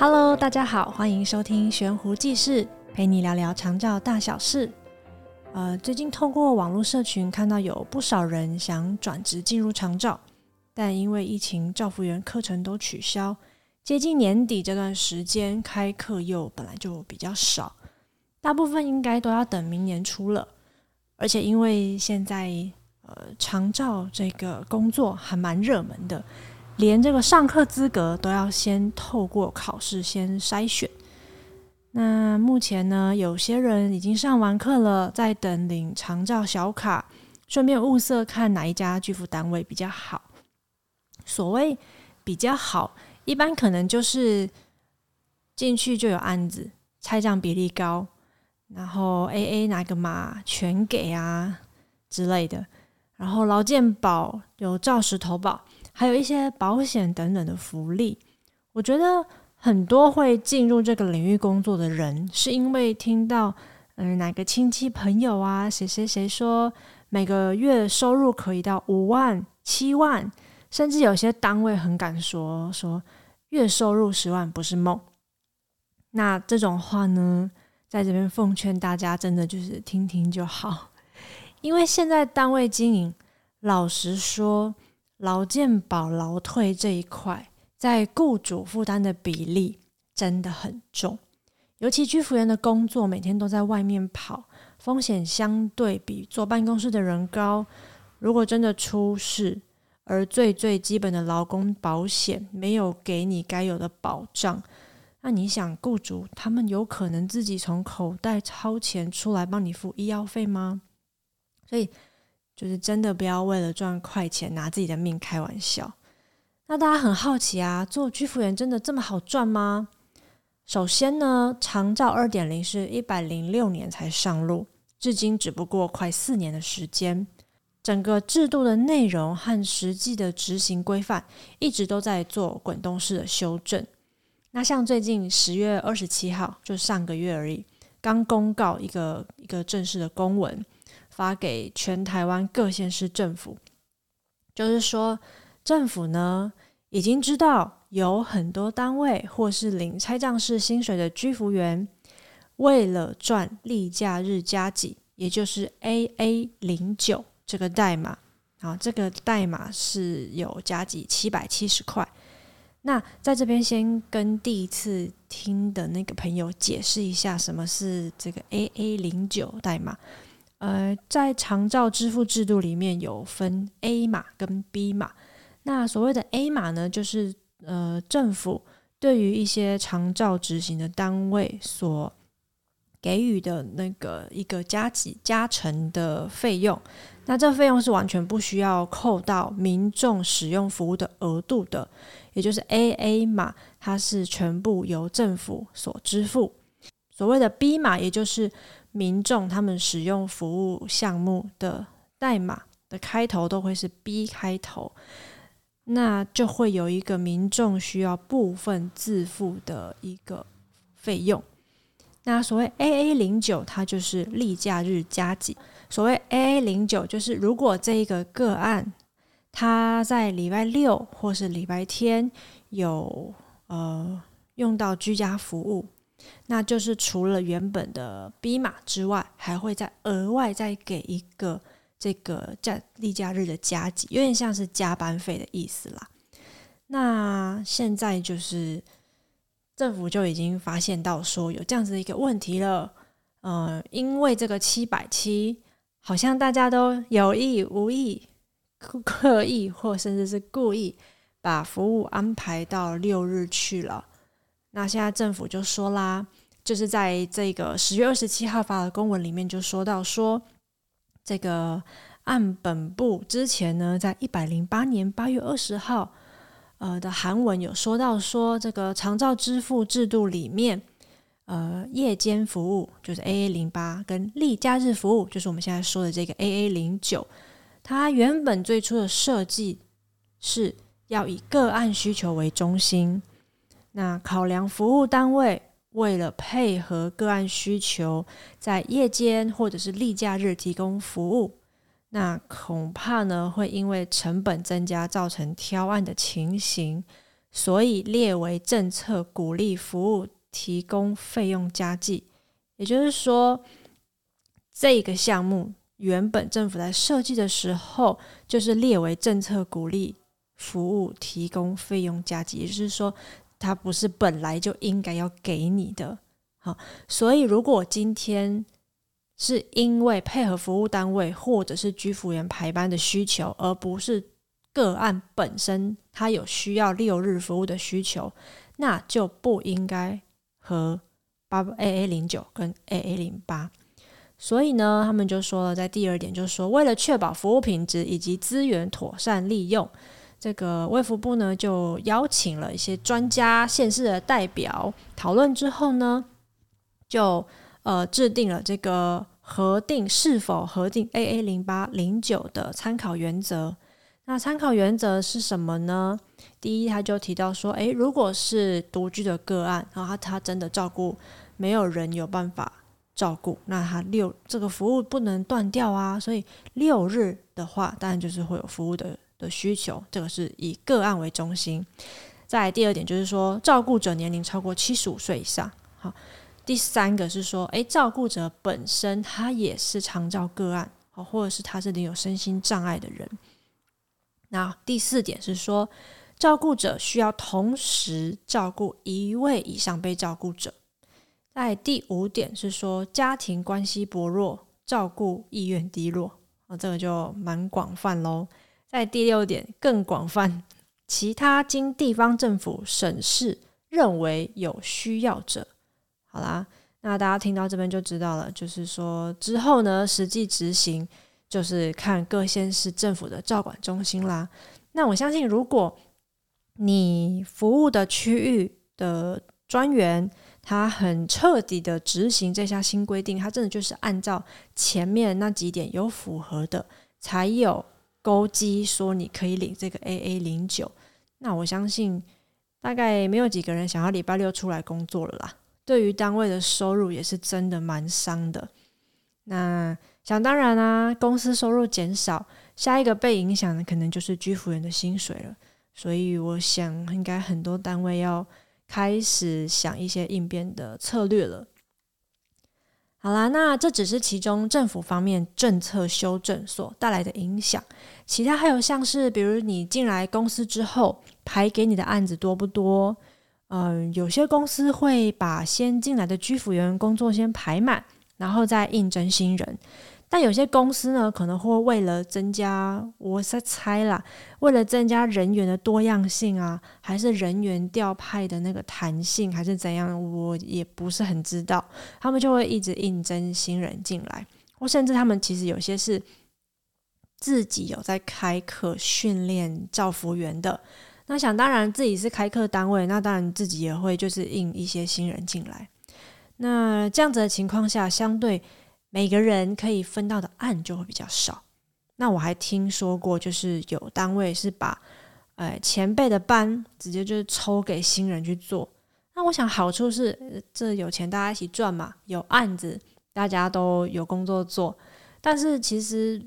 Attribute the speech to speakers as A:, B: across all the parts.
A: Hello，大家好，欢迎收听悬壶济世，陪你聊聊长照大小事。呃，最近透过网络社群看到有不少人想转职进入长照，但因为疫情，照服员课程都取消。接近年底这段时间，开课又本来就比较少，大部分应该都要等明年初了。而且因为现在呃长照这个工作还蛮热门的。连这个上课资格都要先透过考试先筛选。那目前呢，有些人已经上完课了，在等领长照小卡，顺便物色看哪一家居服单位比较好。所谓比较好，一般可能就是进去就有案子，拆账比例高，然后 AA 拿个码全给啊之类的，然后劳健保有照实投保。还有一些保险等等的福利，我觉得很多会进入这个领域工作的人，是因为听到嗯哪个亲戚朋友啊，谁谁谁说每个月收入可以到五万、七万，甚至有些单位很敢说说月收入十万不是梦。那这种话呢，在这边奉劝大家，真的就是听听就好，因为现在单位经营，老实说。劳健保、劳退这一块，在雇主负担的比例真的很重，尤其居服员的工作每天都在外面跑，风险相对比坐办公室的人高。如果真的出事，而最最基本的劳工保险没有给你该有的保障，那你想，雇主他们有可能自己从口袋掏钱出来帮你付医药费吗？所以。就是真的不要为了赚快钱拿自己的命开玩笑。那大家很好奇啊，做居服员真的这么好赚吗？首先呢，长照二点零是一百零六年才上路，至今只不过快四年的时间。整个制度的内容和实际的执行规范一直都在做滚动式的修正。那像最近十月二十七号，就上个月而已，刚公告一个一个正式的公文。发给全台湾各县市政府，就是说，政府呢已经知道有很多单位或是领差账式薪水的居服员，为了赚例假日加几，也就是 AA 零九这个代码，啊，这个代码是有加几七百七十块。那在这边先跟第一次听的那个朋友解释一下，什么是这个 AA 零九代码。呃，在长照支付制度里面有分 A 码跟 B 码。那所谓的 A 码呢，就是呃政府对于一些长照执行的单位所给予的那个一个加给加成的费用。那这费用是完全不需要扣到民众使用服务的额度的，也就是 AA 码，它是全部由政府所支付。所谓的 B 码，也就是民众他们使用服务项目的代码的开头都会是 B 开头，那就会有一个民众需要部分自付的一个费用。那所谓 AA 零九，它就是例假日加给。所谓 AA 零九，就是如果这一个个案他在礼拜六或是礼拜天有呃用到居家服务。那就是除了原本的 B 码之外，还会再额外再给一个这个假例假日的加给，有点像是加班费的意思啦。那现在就是政府就已经发现到说有这样子的一个问题了，呃，因为这个七百七好像大家都有意无意、刻意或甚至是故意把服务安排到六日去了。那现在政府就说啦，就是在这个十月二十七号发的公文里面就说到说，这个按本部之前呢，在一百零八年八月二十号呃的韩文有说到说，这个长照支付制度里面，呃夜间服务就是 AA 零八跟例假日服务就是我们现在说的这个 AA 零九，它原本最初的设计是要以个案需求为中心。那考量服务单位为了配合个案需求，在夜间或者是例假日提供服务，那恐怕呢会因为成本增加造成挑案的情形，所以列为政策鼓励服务提供费用加计。也就是说，这个项目原本政府在设计的时候，就是列为政策鼓励服务提供费用加计，也就是说，它不是本来就应该要给你的。好，所以如果今天是因为配合服务单位或者是居服员排班的需求，而不是个案本身它有需要六日服务的需求，那就不应该和八 AA 零九跟 AA 零八。所以呢，他们就说了，在第二点就说，为了确保服务品质以及资源妥善利用，这个卫福部呢就邀请了一些专家、县市的代表讨论之后呢。就呃制定了这个核定是否核定 AA 零八零九的参考原则。那参考原则是什么呢？第一，他就提到说，诶，如果是独居的个案，然后他他真的照顾没有人有办法照顾，那他六这个服务不能断掉啊。所以六日的话，当然就是会有服务的的需求。这个是以个案为中心。再第二点就是说，照顾者年龄超过七十五岁以上，好。第三个是说，诶，照顾者本身他也是长照个案，或者是他是领有身心障碍的人。那第四点是说，照顾者需要同时照顾一位以上被照顾者。在第五点是说，家庭关系薄弱，照顾意愿低落，啊，这个就蛮广泛喽。在第六点更广泛，其他经地方政府审视认为有需要者。好啦，那大家听到这边就知道了，就是说之后呢，实际执行就是看各县市政府的照管中心啦。那我相信，如果你服务的区域的专员他很彻底的执行这项新规定，他真的就是按照前面那几点有符合的，才有勾稽说你可以领这个 AA 零九。那我相信，大概没有几个人想要礼拜六出来工作了啦。对于单位的收入也是真的蛮伤的。那想当然啊，公司收入减少，下一个被影响的可能就是居服员的薪水了。所以我想，应该很多单位要开始想一些应变的策略了。好啦，那这只是其中政府方面政策修正所带来的影响，其他还有像是，比如你进来公司之后，排给你的案子多不多？嗯，有些公司会把先进来的居服员工作先排满，然后再应征新人。但有些公司呢，可能会为了增加，我在猜啦，为了增加人员的多样性啊，还是人员调派的那个弹性，还是怎样，我也不是很知道。他们就会一直应征新人进来，或甚至他们其实有些是自己有在开课训练照服员的。那想当然自己是开课单位，那当然自己也会就是应一些新人进来。那这样子的情况下，相对每个人可以分到的案就会比较少。那我还听说过，就是有单位是把呃前辈的班直接就是抽给新人去做。那我想好处是，这有钱大家一起赚嘛，有案子大家都有工作做。但是其实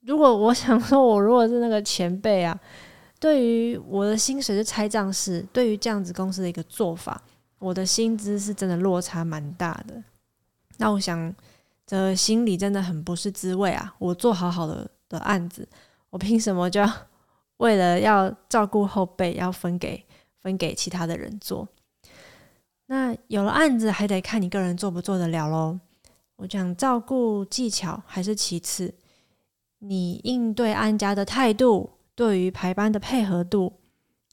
A: 如果我想说，我如果是那个前辈啊。对于我的薪水是拆账式，对于这样子公司的一个做法，我的薪资是真的落差蛮大的。那我想，这心里真的很不是滋味啊！我做好好的的案子，我凭什么就要为了要照顾后辈，要分给分给其他的人做？那有了案子，还得看你个人做不做得了喽。我讲照顾技巧还是其次，你应对案家的态度。对于排班的配合度、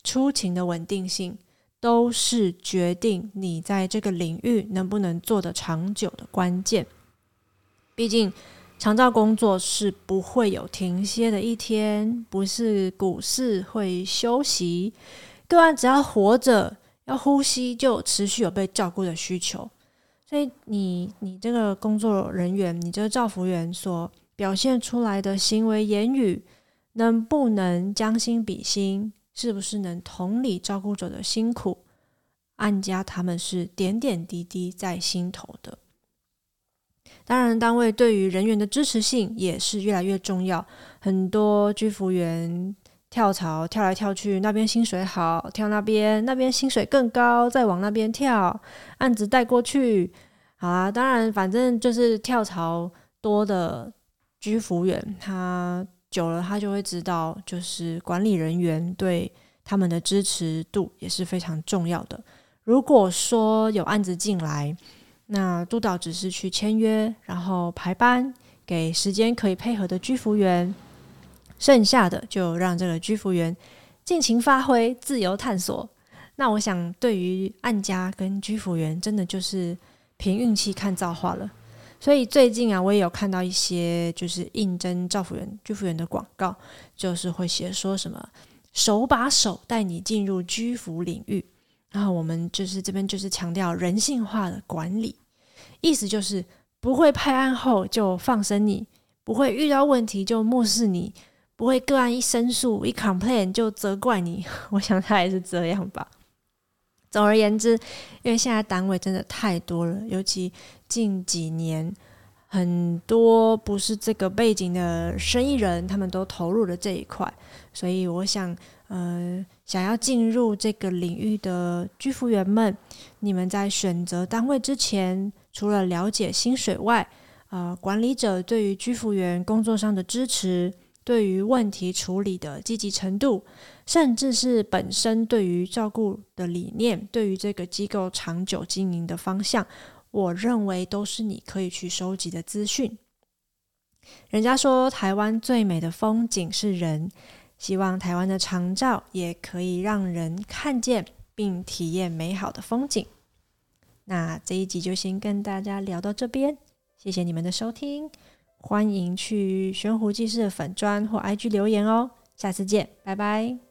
A: 出勤的稳定性，都是决定你在这个领域能不能做得长久的关键。毕竟，长照工作是不会有停歇的一天，不是股市会休息。个案只要活着、要呼吸，就持续有被照顾的需求。所以你，你这个工作人员，你这个照服员所表现出来的行为言语。能不能将心比心？是不是能同理照顾者的辛苦？案家他们是点点滴滴在心头的。当然，单位对于人员的支持性也是越来越重要。很多居服员跳槽跳来跳去，那边薪水好，跳那边那边薪水更高，再往那边跳，案子带过去，好啊。当然，反正就是跳槽多的居服员，他久了他就会知道，就是管理人员对他们的支持度也是非常重要的。如果说有案子进来，那督导只是去签约，然后排班，给时间可以配合的居服员。剩下的就让这个居服员尽情发挥、自由探索。那我想，对于案家跟居服员，真的就是凭运气看造化了。所以最近啊，我也有看到一些就是应征照服员、居服员的广告，就是会写说什么“手把手带你进入居服领域”。然后我们就是这边就是强调人性化的管理，意思就是不会派案后就放生你，不会遇到问题就漠视你。不会个案一申诉一 complain 就责怪你，我想他也是这样吧。总而言之，因为现在单位真的太多了，尤其近几年，很多不是这个背景的生意人，他们都投入了这一块，所以我想，呃，想要进入这个领域的居服员们，你们在选择单位之前，除了了解薪水外，呃，管理者对于居服员工作上的支持。对于问题处理的积极程度，甚至是本身对于照顾的理念，对于这个机构长久经营的方向，我认为都是你可以去收集的资讯。人家说台湾最美的风景是人，希望台湾的长照也可以让人看见并体验美好的风景。那这一集就先跟大家聊到这边，谢谢你们的收听。欢迎去玄壶济世的粉砖或 IG 留言哦，下次见，拜拜。